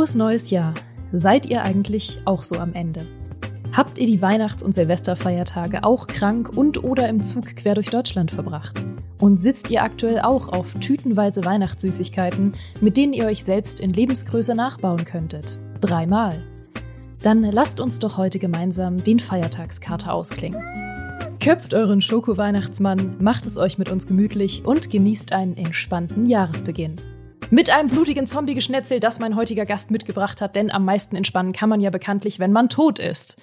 Frohes neues Jahr. Seid ihr eigentlich auch so am Ende? Habt ihr die Weihnachts- und Silvesterfeiertage auch krank und oder im Zug quer durch Deutschland verbracht? Und sitzt ihr aktuell auch auf tütenweise Weihnachtssüßigkeiten, mit denen ihr euch selbst in Lebensgröße nachbauen könntet? Dreimal. Dann lasst uns doch heute gemeinsam den Feiertagskater ausklingen. Köpft euren Schoko-Weihnachtsmann, macht es euch mit uns gemütlich und genießt einen entspannten Jahresbeginn. Mit einem blutigen Zombie-Geschnetzel, das mein heutiger Gast mitgebracht hat, denn am meisten entspannen kann man ja bekanntlich, wenn man tot ist.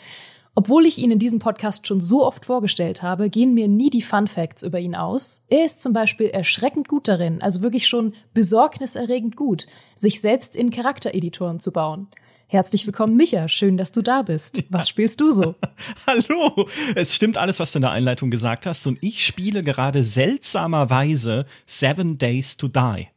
Obwohl ich ihn in diesem Podcast schon so oft vorgestellt habe, gehen mir nie die Fun Facts über ihn aus. Er ist zum Beispiel erschreckend gut darin, also wirklich schon besorgniserregend gut, sich selbst in Charaktereditoren zu bauen. Herzlich willkommen, Micha. Schön, dass du da bist. Was spielst du so? Hallo. Es stimmt alles, was du in der Einleitung gesagt hast. Und ich spiele gerade seltsamerweise Seven Days to Die.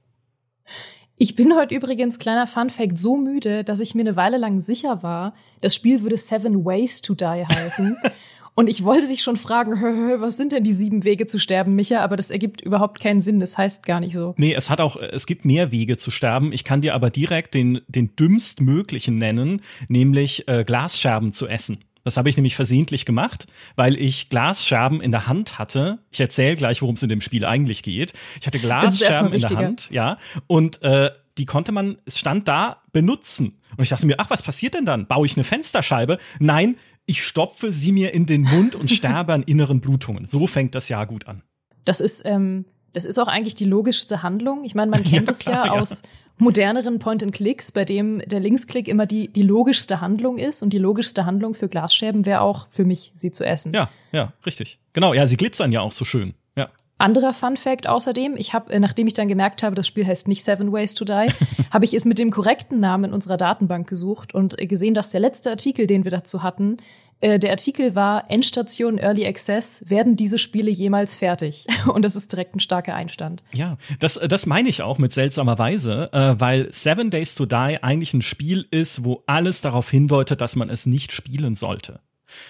Ich bin heute übrigens, kleiner Funfact, so müde, dass ich mir eine Weile lang sicher war, das Spiel würde Seven Ways to Die heißen. Und ich wollte dich schon fragen, was sind denn die sieben Wege zu sterben, Micha? Aber das ergibt überhaupt keinen Sinn. Das heißt gar nicht so. Nee, es hat auch, es gibt mehr Wege zu sterben. Ich kann dir aber direkt den, den dümmstmöglichen nennen, nämlich äh, Glasscherben zu essen. Das habe ich nämlich versehentlich gemacht, weil ich Glasscherben in der Hand hatte. Ich erzähle gleich, worum es in dem Spiel eigentlich geht. Ich hatte Glasscherben in der Hand, ja, und äh, die konnte man, es stand da, benutzen. Und ich dachte mir, ach, was passiert denn dann? Baue ich eine Fensterscheibe? Nein, ich stopfe sie mir in den Mund und sterbe an inneren Blutungen. So fängt das Jahr gut an. Das ist, ähm, das ist auch eigentlich die logischste Handlung. Ich meine, man kennt es ja, ja, aus moderneren Point-and-Clicks, bei dem der Linksklick immer die, die logischste Handlung ist. Und die logischste Handlung für Glasscherben wäre auch für mich, sie zu essen. Ja, ja, richtig. Genau, ja, sie glitzern ja auch so schön. Ja. Anderer Fun Fact außerdem, ich habe, äh, nachdem ich dann gemerkt habe, das Spiel heißt nicht Seven Ways to Die, habe ich es mit dem korrekten Namen in unserer Datenbank gesucht und gesehen, dass der letzte Artikel, den wir dazu hatten, äh, der Artikel war Endstation Early Access, werden diese Spiele jemals fertig? Und das ist direkt ein starker Einstand. Ja, das, das meine ich auch mit seltsamer Weise, äh, weil Seven Days to Die eigentlich ein Spiel ist, wo alles darauf hindeutet, dass man es nicht spielen sollte.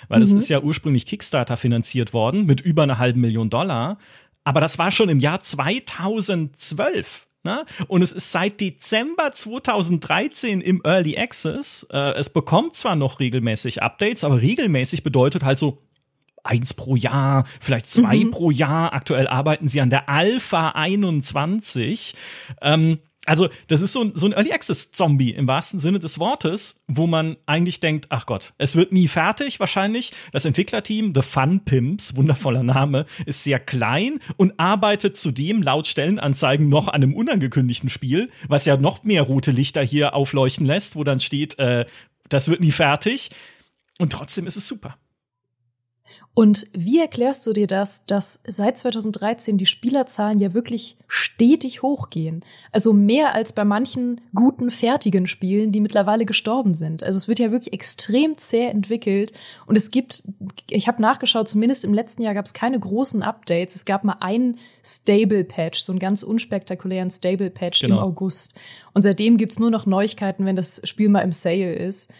Weil mhm. es ist ja ursprünglich Kickstarter finanziert worden mit über einer halben Million Dollar. Aber das war schon im Jahr 2012. Na? Und es ist seit Dezember 2013 im Early Access. Äh, es bekommt zwar noch regelmäßig Updates, aber regelmäßig bedeutet halt so eins pro Jahr, vielleicht zwei mhm. pro Jahr. Aktuell arbeiten sie an der Alpha 21. Ähm, also das ist so ein, so ein Early Access Zombie im wahrsten Sinne des Wortes, wo man eigentlich denkt, ach Gott, es wird nie fertig wahrscheinlich. Das Entwicklerteam, The Fun Pimps, wundervoller Name, ist sehr klein und arbeitet zudem laut Stellenanzeigen noch an einem unangekündigten Spiel, was ja noch mehr rote Lichter hier aufleuchten lässt, wo dann steht, äh, das wird nie fertig. Und trotzdem ist es super. Und wie erklärst du dir das, dass seit 2013 die Spielerzahlen ja wirklich stetig hochgehen? Also mehr als bei manchen guten, fertigen Spielen, die mittlerweile gestorben sind. Also es wird ja wirklich extrem zäh entwickelt. Und es gibt, ich habe nachgeschaut, zumindest im letzten Jahr gab es keine großen Updates. Es gab mal einen Stable-Patch, so einen ganz unspektakulären Stable-Patch genau. im August. Und seitdem gibt's nur noch Neuigkeiten, wenn das Spiel mal im Sale ist.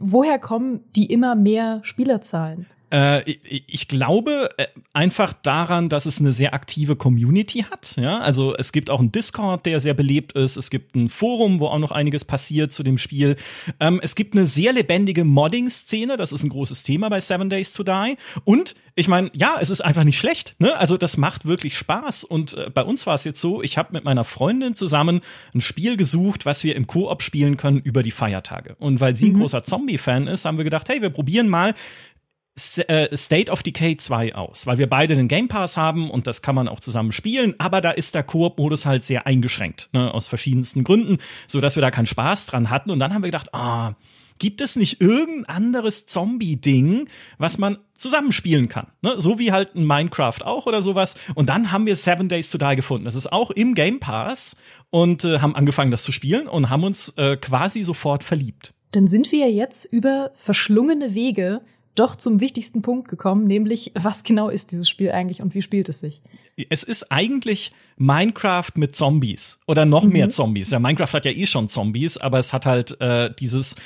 Woher kommen die immer mehr Spielerzahlen? Äh, ich, ich glaube äh, einfach daran, dass es eine sehr aktive Community hat. Ja, also es gibt auch einen Discord, der sehr belebt ist. Es gibt ein Forum, wo auch noch einiges passiert zu dem Spiel. Ähm, es gibt eine sehr lebendige Modding-Szene. Das ist ein großes Thema bei Seven Days to Die. Und ich meine, ja, es ist einfach nicht schlecht. Ne? Also das macht wirklich Spaß. Und äh, bei uns war es jetzt so, ich habe mit meiner Freundin zusammen ein Spiel gesucht, was wir im Koop spielen können über die Feiertage. Und weil sie ein mhm. großer Zombie-Fan ist, haben wir gedacht, hey, wir probieren mal State of Decay 2 aus, weil wir beide den Game Pass haben und das kann man auch zusammen spielen, aber da ist der Koop-Modus halt sehr eingeschränkt, ne, aus verschiedensten Gründen, so dass wir da keinen Spaß dran hatten und dann haben wir gedacht, ah, gibt es nicht irgendein anderes Zombie-Ding, was man zusammenspielen kann. Ne? So wie halt ein Minecraft auch oder sowas. Und dann haben wir Seven Days to Die gefunden. Das ist auch im Game Pass und äh, haben angefangen, das zu spielen und haben uns äh, quasi sofort verliebt. Dann sind wir jetzt über verschlungene Wege doch zum wichtigsten Punkt gekommen, nämlich was genau ist dieses Spiel eigentlich und wie spielt es sich? Es ist eigentlich Minecraft mit Zombies oder noch mhm. mehr Zombies. Ja, Minecraft hat ja eh schon Zombies, aber es hat halt äh, dieses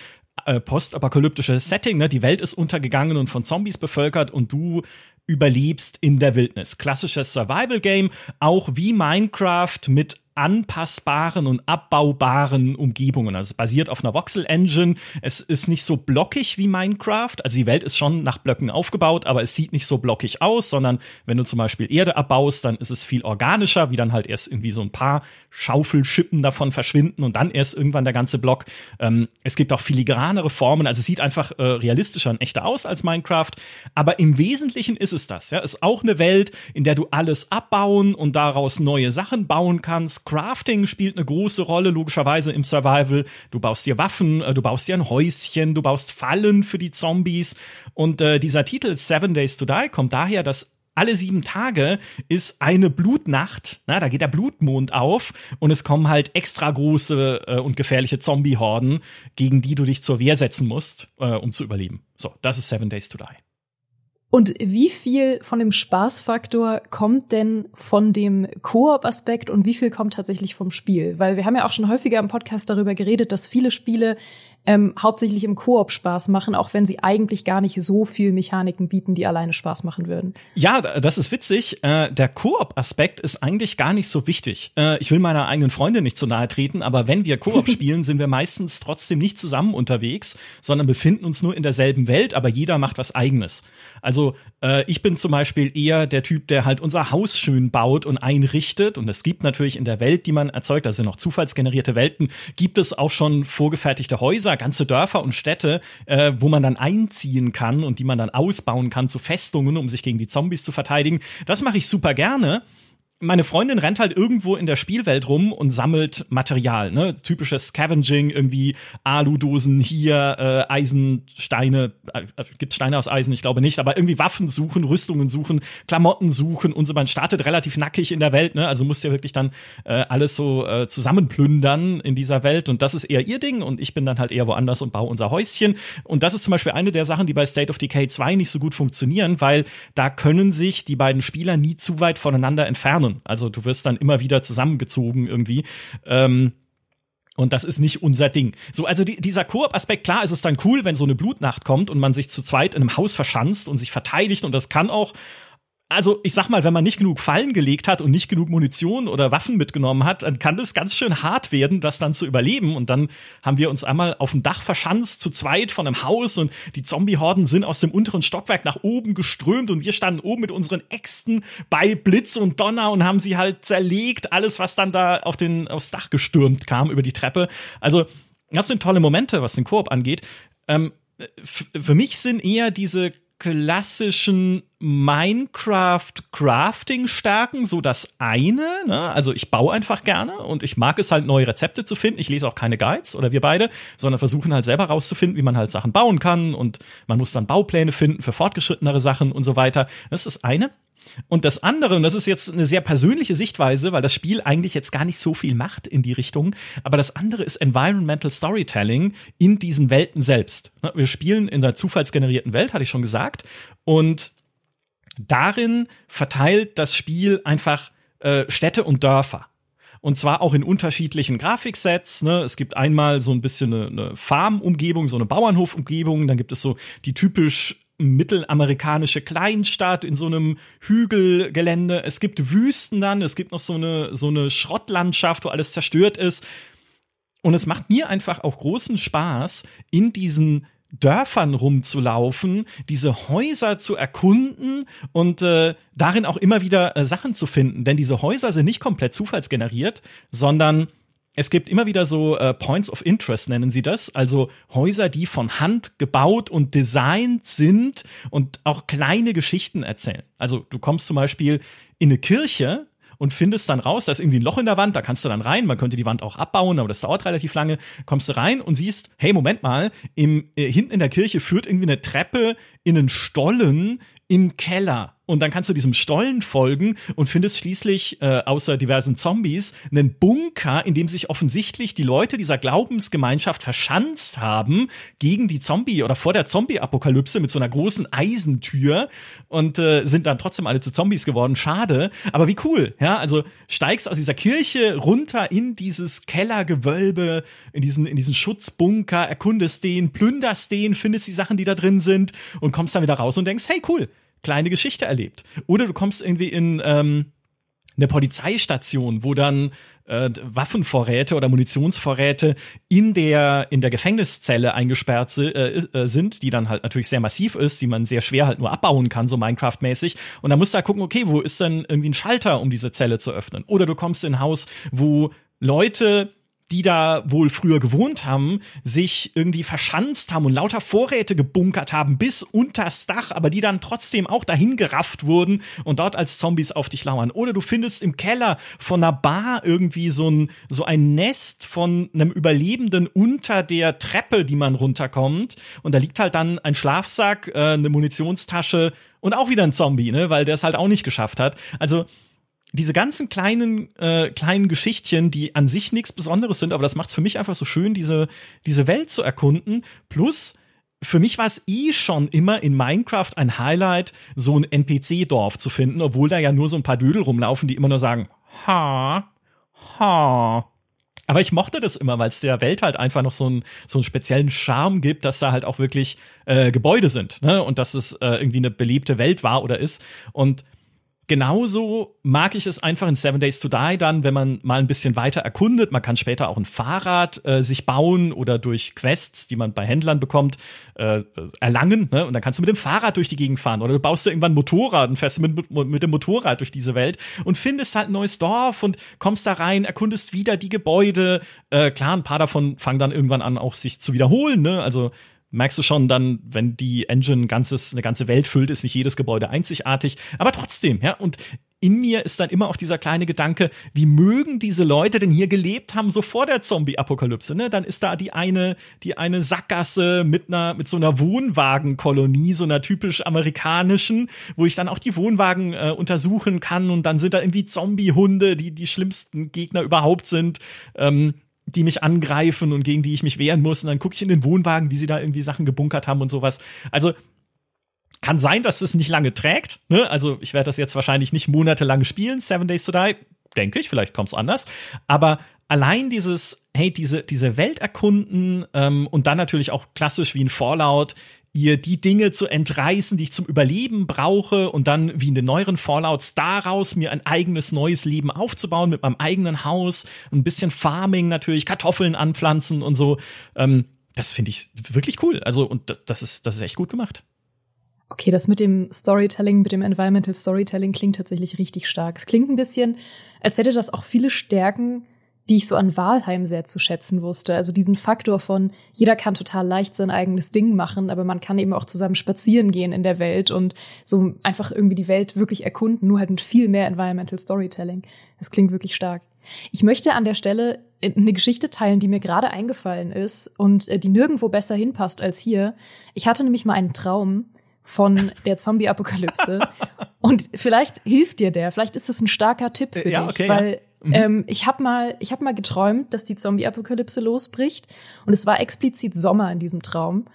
äh, postapokalyptische Setting. Ne? Die Welt ist untergegangen und von Zombies bevölkert und du überlebst in der Wildnis. Klassisches Survival-Game, auch wie Minecraft mit anpassbaren und abbaubaren Umgebungen. Also es basiert auf einer Voxel-Engine. Es ist nicht so blockig wie Minecraft. Also die Welt ist schon nach Blöcken aufgebaut, aber es sieht nicht so blockig aus, sondern wenn du zum Beispiel Erde abbaust, dann ist es viel organischer, wie dann halt erst irgendwie so ein paar Schaufelschippen davon verschwinden und dann erst irgendwann der ganze Block. Ähm, es gibt auch filigranere Formen. Also es sieht einfach äh, realistischer und echter aus als Minecraft. Aber im Wesentlichen ist es das. Ja, ist auch eine Welt, in der du alles abbauen und daraus neue Sachen bauen kannst Crafting spielt eine große Rolle, logischerweise im Survival. Du baust dir Waffen, äh, du baust dir ein Häuschen, du baust Fallen für die Zombies. Und äh, dieser Titel Seven Days to Die kommt daher, dass alle sieben Tage ist eine Blutnacht. Na, da geht der Blutmond auf und es kommen halt extra große äh, und gefährliche Zombie-Horden, gegen die du dich zur Wehr setzen musst, äh, um zu überleben. So, das ist Seven Days to Die. Und wie viel von dem Spaßfaktor kommt denn von dem Koop-Aspekt und wie viel kommt tatsächlich vom Spiel? Weil wir haben ja auch schon häufiger im Podcast darüber geredet, dass viele Spiele ähm, hauptsächlich im Koop Spaß machen, auch wenn sie eigentlich gar nicht so viel Mechaniken bieten, die alleine Spaß machen würden. Ja, das ist witzig. Äh, der Koop-Aspekt ist eigentlich gar nicht so wichtig. Äh, ich will meiner eigenen Freundin nicht zu nahe treten, aber wenn wir Koop spielen, sind wir meistens trotzdem nicht zusammen unterwegs, sondern befinden uns nur in derselben Welt, aber jeder macht was eigenes. Also äh, ich bin zum Beispiel eher der Typ, der halt unser Haus schön baut und einrichtet. Und es gibt natürlich in der Welt, die man erzeugt, also noch zufallsgenerierte Welten, gibt es auch schon vorgefertigte Häuser ganze Dörfer und Städte, äh, wo man dann einziehen kann und die man dann ausbauen kann zu Festungen, um sich gegen die Zombies zu verteidigen. Das mache ich super gerne meine Freundin rennt halt irgendwo in der Spielwelt rum und sammelt Material, ne? Typisches Scavenging, irgendwie Aludosen hier, äh, Eisensteine, äh, gibt Steine aus Eisen, ich glaube nicht, aber irgendwie Waffen suchen, Rüstungen suchen, Klamotten suchen und so. Man startet relativ nackig in der Welt, ne? Also muss ja wirklich dann äh, alles so äh, zusammenplündern in dieser Welt und das ist eher ihr Ding und ich bin dann halt eher woanders und baue unser Häuschen. Und das ist zum Beispiel eine der Sachen, die bei State of Decay 2 nicht so gut funktionieren, weil da können sich die beiden Spieler nie zu weit voneinander entfernen. Also du wirst dann immer wieder zusammengezogen irgendwie. Ähm, und das ist nicht unser Ding. So, also die, dieser Koop-Aspekt, klar ist es dann cool, wenn so eine Blutnacht kommt und man sich zu zweit in einem Haus verschanzt und sich verteidigt und das kann auch also ich sag mal, wenn man nicht genug Fallen gelegt hat und nicht genug Munition oder Waffen mitgenommen hat, dann kann das ganz schön hart werden, das dann zu überleben. Und dann haben wir uns einmal auf dem Dach verschanzt, zu zweit von einem Haus und die Zombie-Horden sind aus dem unteren Stockwerk nach oben geströmt und wir standen oben mit unseren Äxten bei Blitz und Donner und haben sie halt zerlegt, alles, was dann da auf den, aufs Dach gestürmt kam über die Treppe. Also, das sind tolle Momente, was den Koop angeht. Ähm, für mich sind eher diese klassischen Minecraft-Crafting-Stärken so das eine. Ne? Also ich baue einfach gerne und ich mag es halt, neue Rezepte zu finden. Ich lese auch keine Guides oder wir beide, sondern versuchen halt selber rauszufinden, wie man halt Sachen bauen kann und man muss dann Baupläne finden für fortgeschrittenere Sachen und so weiter. Das ist das eine. Und das andere, und das ist jetzt eine sehr persönliche Sichtweise, weil das Spiel eigentlich jetzt gar nicht so viel macht in die Richtung, aber das andere ist Environmental Storytelling in diesen Welten selbst. Wir spielen in einer zufallsgenerierten Welt, hatte ich schon gesagt, und darin verteilt das Spiel einfach äh, Städte und Dörfer. Und zwar auch in unterschiedlichen Grafiksets. Ne? Es gibt einmal so ein bisschen eine, eine Farmumgebung, so eine Bauernhofumgebung. Dann gibt es so die typisch mittelamerikanische Kleinstadt in so einem Hügelgelände. Es gibt Wüsten dann, es gibt noch so eine, so eine Schrottlandschaft, wo alles zerstört ist. Und es macht mir einfach auch großen Spaß, in diesen Dörfern rumzulaufen, diese Häuser zu erkunden und äh, darin auch immer wieder äh, Sachen zu finden. Denn diese Häuser sind nicht komplett zufallsgeneriert, sondern es gibt immer wieder so äh, Points of Interest, nennen sie das. Also Häuser, die von Hand gebaut und designt sind und auch kleine Geschichten erzählen. Also du kommst zum Beispiel in eine Kirche und findest dann raus, da ist irgendwie ein Loch in der Wand, da kannst du dann rein, man könnte die Wand auch abbauen, aber das dauert relativ lange. Kommst du rein und siehst, hey, Moment mal, im, äh, hinten in der Kirche führt irgendwie eine Treppe in einen Stollen im Keller. Und dann kannst du diesem Stollen folgen und findest schließlich, äh, außer diversen Zombies, einen Bunker, in dem sich offensichtlich die Leute dieser Glaubensgemeinschaft verschanzt haben gegen die Zombie oder vor der Zombie-Apokalypse mit so einer großen Eisentür und äh, sind dann trotzdem alle zu Zombies geworden. Schade. Aber wie cool, ja? Also steigst aus dieser Kirche runter in dieses Kellergewölbe, in diesen, in diesen Schutzbunker, erkundest den, plünderst den, findest die Sachen, die da drin sind und kommst dann wieder raus und denkst, hey, cool kleine Geschichte erlebt. Oder du kommst irgendwie in, ähm, eine Polizeistation, wo dann äh, Waffenvorräte oder Munitionsvorräte in der in der Gefängniszelle eingesperrt äh, äh, sind, die dann halt natürlich sehr massiv ist, die man sehr schwer halt nur abbauen kann, so Minecraft-mäßig. Und dann musst du halt gucken, okay, wo ist denn irgendwie ein Schalter, um diese Zelle zu öffnen? Oder du kommst in ein Haus, wo Leute die da wohl früher gewohnt haben, sich irgendwie verschanzt haben und lauter Vorräte gebunkert haben bis unters Dach, aber die dann trotzdem auch dahin gerafft wurden und dort als Zombies auf dich lauern. Oder du findest im Keller von einer Bar irgendwie so ein, so ein Nest von einem Überlebenden unter der Treppe, die man runterkommt. Und da liegt halt dann ein Schlafsack, äh, eine Munitionstasche und auch wieder ein Zombie, ne, weil der es halt auch nicht geschafft hat. Also diese ganzen kleinen äh, kleinen Geschichtchen, die an sich nichts Besonderes sind, aber das macht es für mich einfach so schön, diese diese Welt zu erkunden. Plus für mich war es eh schon immer in Minecraft ein Highlight, so ein NPC-Dorf zu finden, obwohl da ja nur so ein paar Dödel rumlaufen, die immer nur sagen, ha, ha. Aber ich mochte das immer, weil es der Welt halt einfach noch so, ein, so einen speziellen Charme gibt, dass da halt auch wirklich äh, Gebäude sind ne? und dass es äh, irgendwie eine belebte Welt war oder ist. Und Genauso mag ich es einfach in Seven Days to Die dann, wenn man mal ein bisschen weiter erkundet. Man kann später auch ein Fahrrad äh, sich bauen oder durch Quests, die man bei Händlern bekommt, äh, erlangen. Ne? Und dann kannst du mit dem Fahrrad durch die Gegend fahren. Oder du baust dir irgendwann ein Motorrad und fährst mit, mit dem Motorrad durch diese Welt und findest halt ein neues Dorf und kommst da rein, erkundest wieder die Gebäude. Äh, klar, ein paar davon fangen dann irgendwann an, auch sich zu wiederholen. Ne? Also merkst du schon dann, wenn die Engine ein ganzes, eine ganze Welt füllt, ist nicht jedes Gebäude einzigartig. Aber trotzdem, ja, und in mir ist dann immer auch dieser kleine Gedanke, wie mögen diese Leute denn hier gelebt haben, so vor der Zombie-Apokalypse, ne? Dann ist da die eine, die eine Sackgasse mit einer, mit so einer Wohnwagenkolonie, so einer typisch amerikanischen, wo ich dann auch die Wohnwagen äh, untersuchen kann und dann sind da irgendwie Zombie-Hunde, die die schlimmsten Gegner überhaupt sind. Ähm, die mich angreifen und gegen die ich mich wehren muss. Und dann gucke ich in den Wohnwagen, wie sie da irgendwie Sachen gebunkert haben und sowas. Also kann sein, dass es nicht lange trägt. Ne? Also ich werde das jetzt wahrscheinlich nicht monatelang spielen, Seven Days to Die. Denke ich, vielleicht kommt es anders. Aber allein dieses, hey, diese, diese Welt erkunden ähm, und dann natürlich auch klassisch wie ein Fallout ihr die Dinge zu entreißen, die ich zum Überleben brauche und dann wie in den neueren Fallouts daraus mir ein eigenes neues Leben aufzubauen mit meinem eigenen Haus, ein bisschen Farming natürlich, Kartoffeln anpflanzen und so. Ähm, das finde ich wirklich cool. Also und das ist das ist echt gut gemacht. Okay, das mit dem Storytelling, mit dem Environmental Storytelling klingt tatsächlich richtig stark. Es klingt ein bisschen, als hätte das auch viele Stärken, die ich so an Wahlheim sehr zu schätzen wusste. Also diesen Faktor von, jeder kann total leicht sein eigenes Ding machen, aber man kann eben auch zusammen spazieren gehen in der Welt und so einfach irgendwie die Welt wirklich erkunden, nur halt mit viel mehr Environmental Storytelling. Das klingt wirklich stark. Ich möchte an der Stelle eine Geschichte teilen, die mir gerade eingefallen ist und äh, die nirgendwo besser hinpasst als hier. Ich hatte nämlich mal einen Traum von der Zombie-Apokalypse und vielleicht hilft dir der, vielleicht ist das ein starker Tipp für ja, dich, okay, weil ja Mhm. Ähm, ich habe mal, ich habe mal geträumt, dass die Zombie-Apokalypse losbricht und es war explizit Sommer in diesem Traum.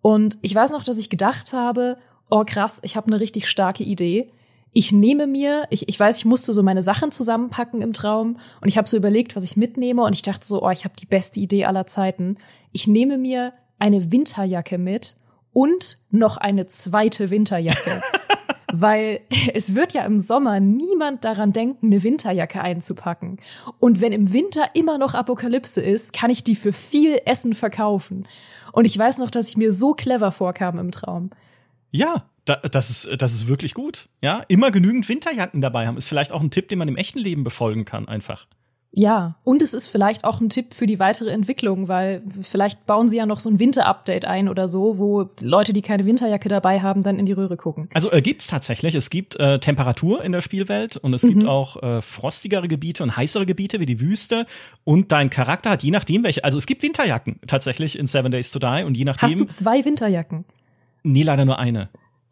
Und ich weiß noch, dass ich gedacht habe, oh krass, ich habe eine richtig starke Idee. Ich nehme mir, ich, ich weiß, ich musste so meine Sachen zusammenpacken im Traum und ich habe so überlegt, was ich mitnehme und ich dachte so, oh, ich habe die beste Idee aller Zeiten. Ich nehme mir eine Winterjacke mit und noch eine zweite Winterjacke. weil es wird ja im Sommer niemand daran denken, eine Winterjacke einzupacken. Und wenn im Winter immer noch Apokalypse ist, kann ich die für viel Essen verkaufen. Und ich weiß noch, dass ich mir so clever vorkam im Traum. Ja, da, das, ist, das ist wirklich gut. Ja, immer genügend Winterjacken dabei haben, ist vielleicht auch ein Tipp, den man im echten Leben befolgen kann, einfach. Ja, und es ist vielleicht auch ein Tipp für die weitere Entwicklung, weil vielleicht bauen sie ja noch so ein Winter-Update ein oder so, wo Leute, die keine Winterjacke dabei haben, dann in die Röhre gucken. Also äh, gibt's tatsächlich. Es gibt äh, Temperatur in der Spielwelt und es mhm. gibt auch äh, frostigere Gebiete und heißere Gebiete wie die Wüste. Und dein Charakter hat je nachdem welche. Also es gibt Winterjacken tatsächlich in Seven Days to Die und je nachdem. Hast du zwei Winterjacken? Nee, leider nur eine.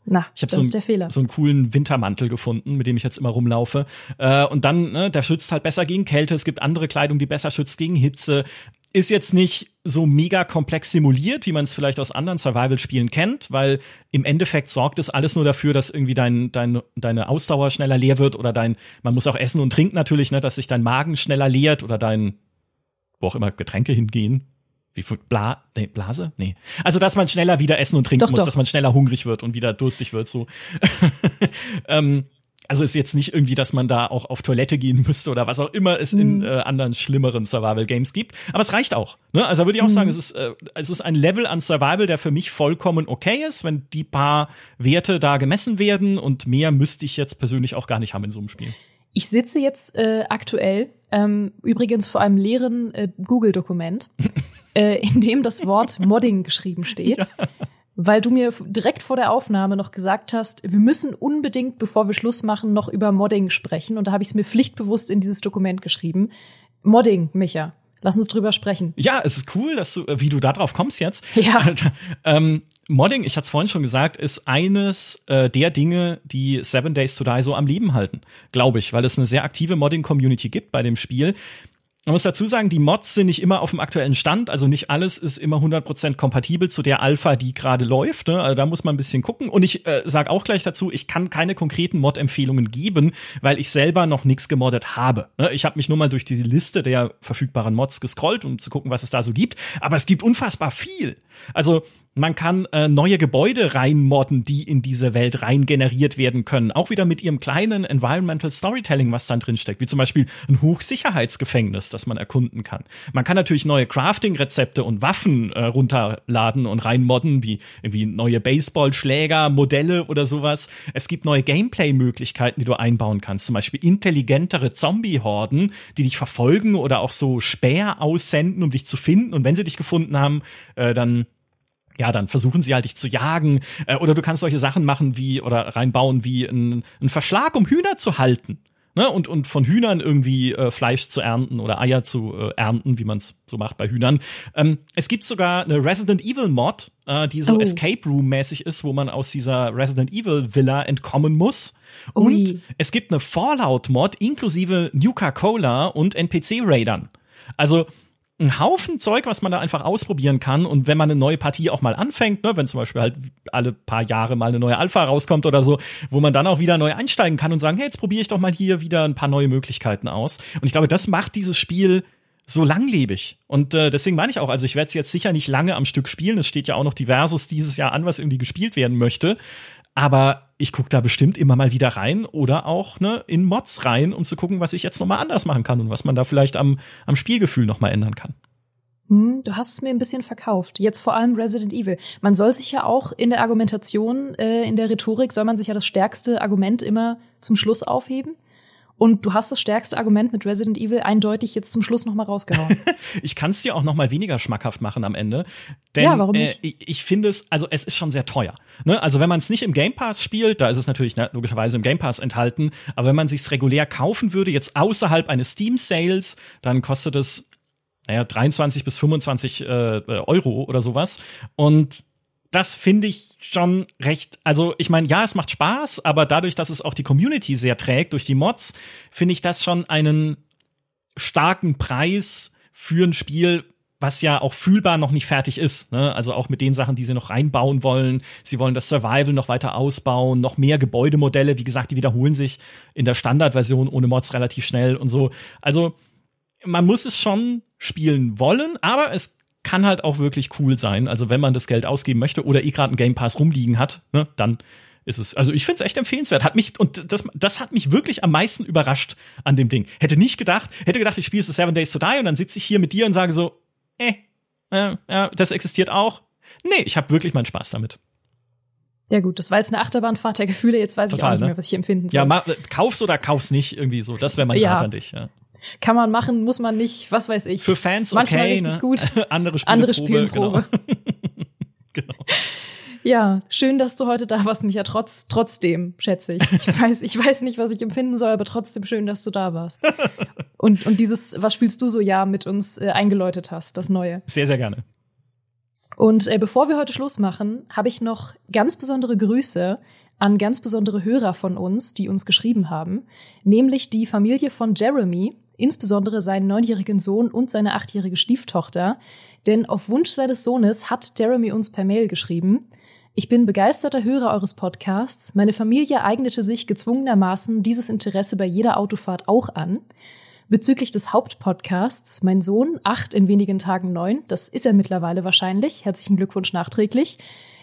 Na, ich habe so, ein, so einen coolen Wintermantel gefunden, mit dem ich jetzt immer rumlaufe. Äh, und dann, ne, der schützt halt besser gegen Kälte. Es gibt andere Kleidung, die besser schützt gegen Hitze. Ist jetzt nicht so mega komplex simuliert, wie man es vielleicht aus anderen Survival-Spielen kennt, weil im Endeffekt sorgt es alles nur dafür, dass irgendwie dein, dein, deine Ausdauer schneller leer wird oder dein, man muss auch essen und trinken natürlich, ne, dass sich dein Magen schneller leert oder dein, wo auch immer Getränke hingehen, wie viel Bla, nee, Blase? Nee. Also, dass man schneller wieder essen und trinken doch, muss, doch. dass man schneller hungrig wird und wieder durstig wird, so. ähm, Also ist jetzt nicht irgendwie, dass man da auch auf Toilette gehen müsste oder was auch immer es in mhm. äh, anderen schlimmeren Survival Games gibt. Aber es reicht auch. Ne? Also würde ich auch mhm. sagen, es ist, äh, es ist ein Level an Survival, der für mich vollkommen okay ist, wenn die paar Werte da gemessen werden und mehr müsste ich jetzt persönlich auch gar nicht haben in so einem Spiel. Ich sitze jetzt äh, aktuell ähm, übrigens vor einem leeren äh, Google-Dokument, äh, in dem das Wort Modding geschrieben steht. Ja weil du mir direkt vor der Aufnahme noch gesagt hast, wir müssen unbedingt, bevor wir Schluss machen, noch über Modding sprechen. Und da habe ich es mir pflichtbewusst in dieses Dokument geschrieben. Modding, Micha. Lass uns drüber sprechen. Ja, es ist cool, dass du, äh, wie du da drauf kommst jetzt. Ja. ähm, Modding, ich hatte es vorhin schon gesagt, ist eines äh, der Dinge, die Seven Days to Die so am Leben halten, glaube ich, weil es eine sehr aktive Modding-Community gibt bei dem Spiel. Man muss dazu sagen, die Mods sind nicht immer auf dem aktuellen Stand, also nicht alles ist immer 100% kompatibel zu der Alpha, die gerade läuft. Ne? Also da muss man ein bisschen gucken. Und ich äh, sage auch gleich dazu, ich kann keine konkreten Mod-Empfehlungen geben, weil ich selber noch nichts gemoddet habe. Ne? Ich habe mich nur mal durch die Liste der verfügbaren Mods gescrollt, um zu gucken, was es da so gibt. Aber es gibt unfassbar viel. Also man kann äh, neue Gebäude reinmodden, die in diese Welt rein generiert werden können. Auch wieder mit ihrem kleinen Environmental Storytelling, was dann drin steckt. Wie zum Beispiel ein Hochsicherheitsgefängnis, das man erkunden kann. Man kann natürlich neue Crafting-Rezepte und Waffen äh, runterladen und reinmodden, wie irgendwie neue Baseballschläger, Modelle oder sowas. Es gibt neue Gameplay-Möglichkeiten, die du einbauen kannst. Zum Beispiel intelligentere Zombie-Horden, die dich verfolgen oder auch so Späher aussenden, um dich zu finden. Und wenn sie dich gefunden haben, äh, dann ja, dann versuchen sie halt dich zu jagen. Äh, oder du kannst solche Sachen machen wie, oder reinbauen wie ein, ein Verschlag, um Hühner zu halten. Ne? Und, und von Hühnern irgendwie äh, Fleisch zu ernten oder Eier zu äh, ernten, wie man es so macht bei Hühnern. Ähm, es gibt sogar eine Resident Evil Mod, äh, die so oh. Escape Room mäßig ist, wo man aus dieser Resident Evil Villa entkommen muss. Und Ui. es gibt eine Fallout Mod inklusive Nuka-Cola und NPC-Raidern. Also ein Haufen Zeug, was man da einfach ausprobieren kann. Und wenn man eine neue Partie auch mal anfängt, ne, wenn zum Beispiel halt alle paar Jahre mal eine neue Alpha rauskommt oder so, wo man dann auch wieder neu einsteigen kann und sagen, hey, jetzt probiere ich doch mal hier wieder ein paar neue Möglichkeiten aus. Und ich glaube, das macht dieses Spiel so langlebig. Und äh, deswegen meine ich auch, also ich werde es jetzt sicher nicht lange am Stück spielen. Es steht ja auch noch diverses dieses Jahr an, was irgendwie gespielt werden möchte. Aber ich gucke da bestimmt immer mal wieder rein oder auch ne, in Mods rein, um zu gucken, was ich jetzt noch mal anders machen kann und was man da vielleicht am, am Spielgefühl noch mal ändern kann. Hm, du hast es mir ein bisschen verkauft. Jetzt vor allem Resident Evil. Man soll sich ja auch in der Argumentation, äh, in der Rhetorik, soll man sich ja das stärkste Argument immer zum Schluss aufheben. Und du hast das stärkste Argument mit Resident Evil eindeutig jetzt zum Schluss noch mal rausgehauen. ich kann es dir auch noch mal weniger schmackhaft machen am Ende. Denn, ja, warum nicht? Äh, ich, ich finde es, also es ist schon sehr teuer. Ne? Also wenn man es nicht im Game Pass spielt, da ist es natürlich ne, logischerweise im Game Pass enthalten, aber wenn man sich regulär kaufen würde, jetzt außerhalb eines Steam Sales, dann kostet es naja, 23 bis 25 äh, Euro oder sowas. Und das finde ich schon recht. Also, ich meine, ja, es macht Spaß, aber dadurch, dass es auch die Community sehr trägt durch die Mods, finde ich das schon einen starken Preis für ein Spiel, was ja auch fühlbar noch nicht fertig ist. Ne? Also auch mit den Sachen, die sie noch reinbauen wollen. Sie wollen das Survival noch weiter ausbauen, noch mehr Gebäudemodelle. Wie gesagt, die wiederholen sich in der Standardversion ohne Mods relativ schnell und so. Also man muss es schon spielen wollen, aber es kann halt auch wirklich cool sein. Also wenn man das Geld ausgeben möchte oder eh gerade einen Game Pass rumliegen hat, ne, dann ist es, also ich finde es echt empfehlenswert. Hat mich, und das, das hat mich wirklich am meisten überrascht an dem Ding. Hätte nicht gedacht, hätte gedacht, ich spiele es Seven Days to Die und dann sitze ich hier mit dir und sage so, eh, äh, äh, das existiert auch. Nee, ich habe wirklich meinen Spaß damit. Ja gut, das war jetzt eine Achterbahnfahrt der Gefühle, jetzt weiß Total, ich auch nicht ne? mehr, was ich empfinden soll. Ja, kauf's oder kauf's nicht, irgendwie so. Das wäre mein ja. Rat an dich, ja. Kann man machen, muss man nicht, was weiß ich. Für Fans Manchmal okay, richtig ne? gut. Andere Spiele Andere Spielprobe. Genau. genau. Ja, schön, dass du heute da warst, Micha. Trotz, trotzdem, schätze ich. Ich weiß, ich weiß nicht, was ich empfinden soll, aber trotzdem schön, dass du da warst. Und, und dieses, was spielst du so ja mit uns äh, eingeläutet hast, das Neue. Sehr, sehr gerne. Und äh, bevor wir heute Schluss machen, habe ich noch ganz besondere Grüße an ganz besondere Hörer von uns, die uns geschrieben haben, nämlich die Familie von Jeremy, insbesondere seinen neunjährigen Sohn und seine achtjährige Stieftochter. Denn auf Wunsch seines Sohnes hat Jeremy uns per Mail geschrieben, ich bin begeisterter Hörer eures Podcasts. Meine Familie eignete sich gezwungenermaßen dieses Interesse bei jeder Autofahrt auch an. Bezüglich des Hauptpodcasts, mein Sohn, acht in wenigen Tagen neun, das ist er mittlerweile wahrscheinlich, herzlichen Glückwunsch nachträglich,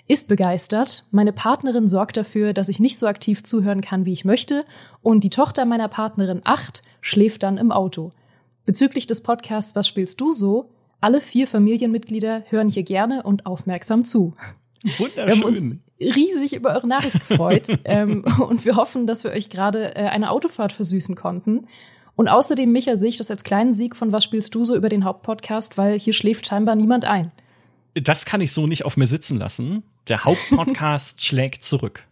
ist begeistert. Meine Partnerin sorgt dafür, dass ich nicht so aktiv zuhören kann, wie ich möchte. Und die Tochter meiner Partnerin, acht, schläft dann im Auto. Bezüglich des Podcasts Was spielst du so? Alle vier Familienmitglieder hören hier gerne und aufmerksam zu. Wunderschön. Wir haben uns riesig über eure Nachricht gefreut ähm, und wir hoffen, dass wir euch gerade äh, eine Autofahrt versüßen konnten. Und außerdem, Micha, sehe ich das als kleinen Sieg von Was spielst du so über den Hauptpodcast, weil hier schläft scheinbar niemand ein. Das kann ich so nicht auf mir sitzen lassen. Der Hauptpodcast schlägt zurück.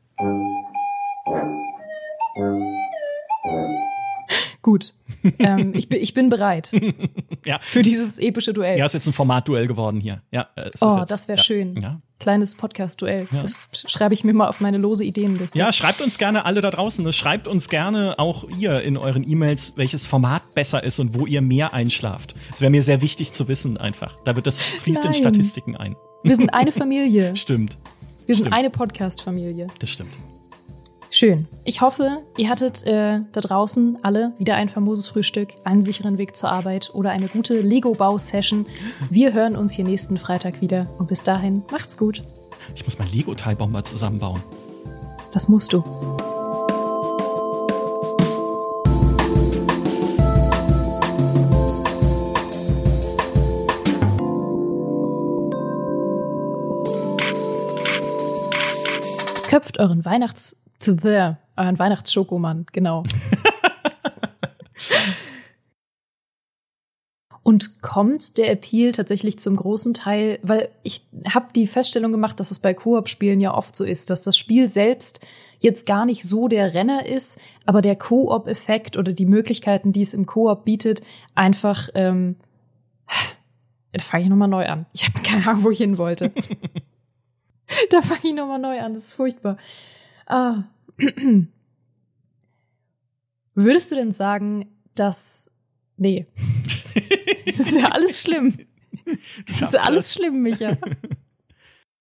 Gut. ähm, ich, bin, ich bin bereit Ja. für dieses epische Duell. Ja, ist jetzt ein Formatduell geworden hier. Ja, äh, oh, jetzt, das wäre ja. schön. Ja. Kleines Podcast-Duell. Ja. Das schreibe ich mir mal auf meine lose Ideenliste. Ja, schreibt uns gerne alle da draußen. Schreibt uns gerne auch ihr in euren E-Mails, welches Format besser ist und wo ihr mehr einschlaft. Das wäre mir sehr wichtig zu wissen einfach. Da wird das fließt in Nein. Statistiken ein. Wir sind eine Familie. Stimmt, Wir sind Stimmt. eine Podcast-Familie. das stimmt. Schön. Ich hoffe, ihr hattet äh, da draußen alle wieder ein famoses Frühstück, einen sicheren Weg zur Arbeit oder eine gute Lego-Bau-Session. Wir hören uns hier nächsten Freitag wieder und bis dahin macht's gut. Ich muss mein Lego-Teilbaum mal zusammenbauen. Das musst du. Köpft euren Weihnachts euren Weihnachtsschokomann, genau. Und kommt der Appeal tatsächlich zum großen Teil, weil ich habe die Feststellung gemacht, dass es bei Koop-Spielen ja oft so ist, dass das Spiel selbst jetzt gar nicht so der Renner ist, aber der Koop-Effekt oder die Möglichkeiten, die es im Koop bietet, einfach. Ähm, da fange ich nochmal neu an. Ich habe keine Ahnung, wo ich hin wollte. da fange ich nochmal neu an. Das ist furchtbar. Ah. Würdest du denn sagen, dass. Nee. Das ist ja alles schlimm. Das ist alles schlimm, Micha.